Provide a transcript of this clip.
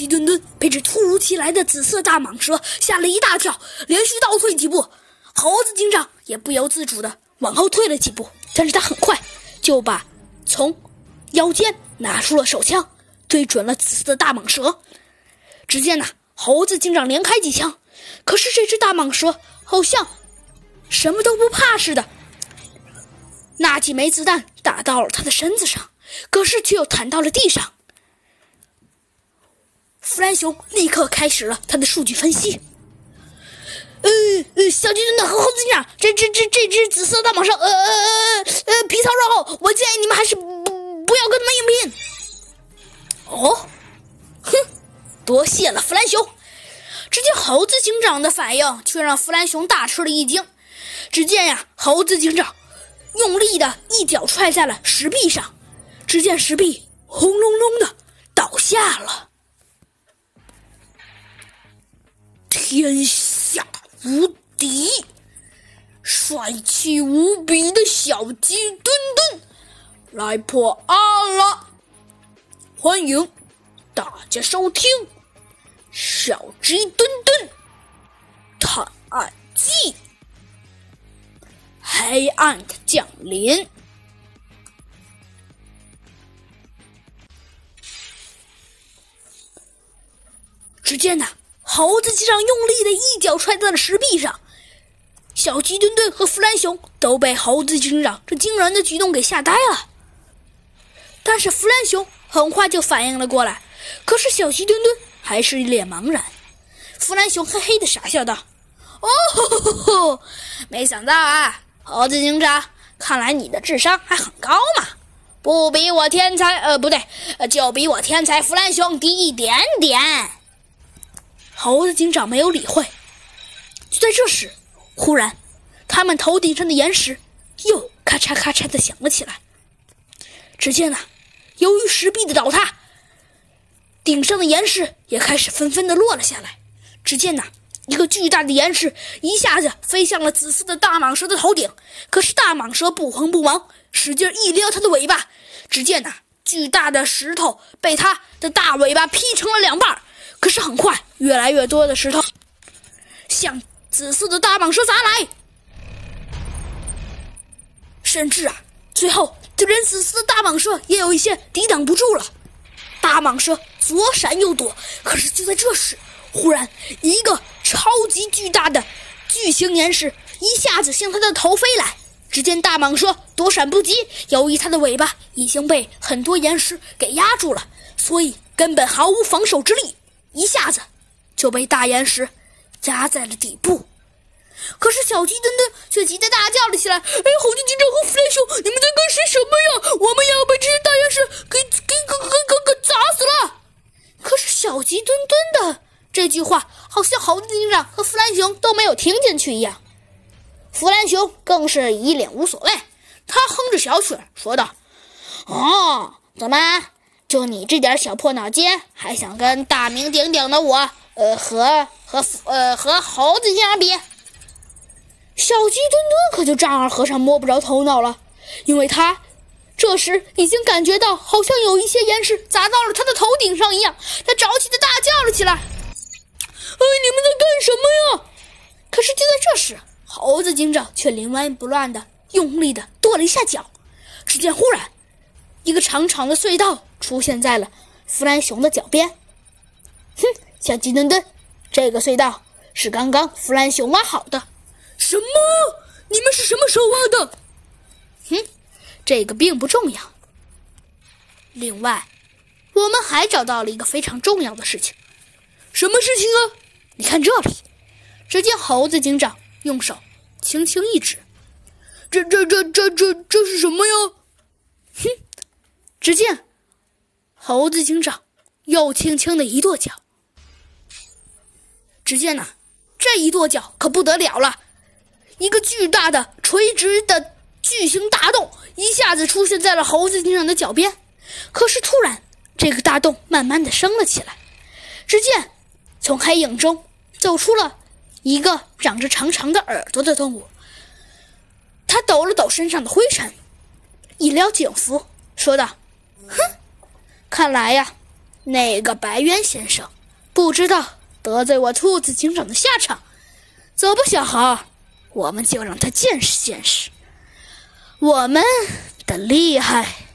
鸡墩墩被这突如其来的紫色大蟒蛇吓了一大跳，连续倒退几步。猴子警长也不由自主地往后退了几步，但是他很快就把从腰间拿出了手枪，对准了紫色的大蟒蛇。只见呐，猴子警长连开几枪，可是这只大蟒蛇好像什么都不怕似的。那几枚子弹打到了他的身子上，可是却又弹到了地上。弗兰熊立刻开始了他的数据分析。呃呃，小鸡墩墩和猴子警长，这这这这只紫色大蟒蛇，呃呃呃呃，皮糙肉厚，我建议你们还是不不要跟他们硬拼。哦，哼，多谢了弗兰熊。只见猴子警长的反应却让弗兰熊大吃了一惊。只见呀，猴子警长用力的一脚踹在了石壁上，只见石壁轰隆隆的倒下了。天下无敌，帅气无比的小鸡墩墩来破案了！欢迎大家收听《小鸡墩墩探案记》。黑暗的降临。只见呢。猴子机长用力的一脚踹在了石壁上，小鸡墩墩和弗兰熊都被猴子警长这惊人的举动给吓呆了。但是弗兰熊很快就反应了过来，可是小鸡墩墩还是一脸茫然。弗兰熊嘿嘿的傻笑道：“哦，没想到啊，猴子警长，看来你的智商还很高嘛，不比我天才……呃，不对，就比我天才弗兰熊低一点点。”猴子警长没有理会。就在这时，忽然，他们头顶上的岩石又咔嚓咔嚓的响了起来。只见呐，由于石壁的倒塌，顶上的岩石也开始纷纷的落了下来。只见呐，一个巨大的岩石一下子飞向了紫色的大蟒蛇的头顶。可是大蟒蛇不慌不忙，使劲一撩它的尾巴。只见呐，巨大的石头被它的大尾巴劈成了两半。可是很快，越来越多的石头向紫色的大蟒蛇砸来，甚至啊，最后就连紫色的大蟒蛇也有一些抵挡不住了。大蟒蛇左闪右躲，可是就在这时，忽然一个超级巨大的巨型岩石一下子向它的头飞来。只见大蟒蛇躲闪不及，由于它的尾巴已经被很多岩石给压住了，所以根本毫无防守之力。一下子就被大岩石压在了底部，可是小鸡墩墩却急得大叫了起来：“哎，猴子警长和弗兰熊，你们在干些什么呀？我们要被这些大岩石给给给给给给砸死了！”可是小鸡墩墩的这句话，好像猴子警长和弗兰熊都没有听进去一样。弗兰熊更是一脸无所谓，他哼着小曲说道：“哦，怎么？”就你这点小破脑筋，还想跟大名鼎鼎的我，呃，和和呃和猴子相比？小鸡墩墩可就丈二和尚摸不着头脑了，因为他这时已经感觉到好像有一些岩石砸到了他的头顶上一样，他着急的大叫了起来：“哎，你们在干什么呀？”可是就在这时，猴子警长却临危不乱的用力的跺了一下脚，只见忽然一个长长的隧道。出现在了弗兰熊的脚边。哼，小鸡墩墩，这个隧道是刚刚弗兰熊挖好的。什么？你们是什么时候挖的？哼，这个并不重要。另外，我们还找到了一个非常重要的事情。什么事情啊？你看这里。只见猴子警长用手轻轻一指。这、这、这、这、这、这是什么呀？哼，只见。猴子警长又轻轻的一跺脚，只见呐，这一跺脚可不得了了，一个巨大的垂直的巨型大洞一下子出现在了猴子警长的脚边。可是突然，这个大洞慢慢的升了起来，只见从黑影中走出了一个长着长长的耳朵的动物。他抖了抖身上的灰尘，一撩警服，说道：“哼。”看来呀，那个白渊先生，不知道得罪我兔子警长的下场。走吧，小猴，我们就让他见识见识我们的厉害。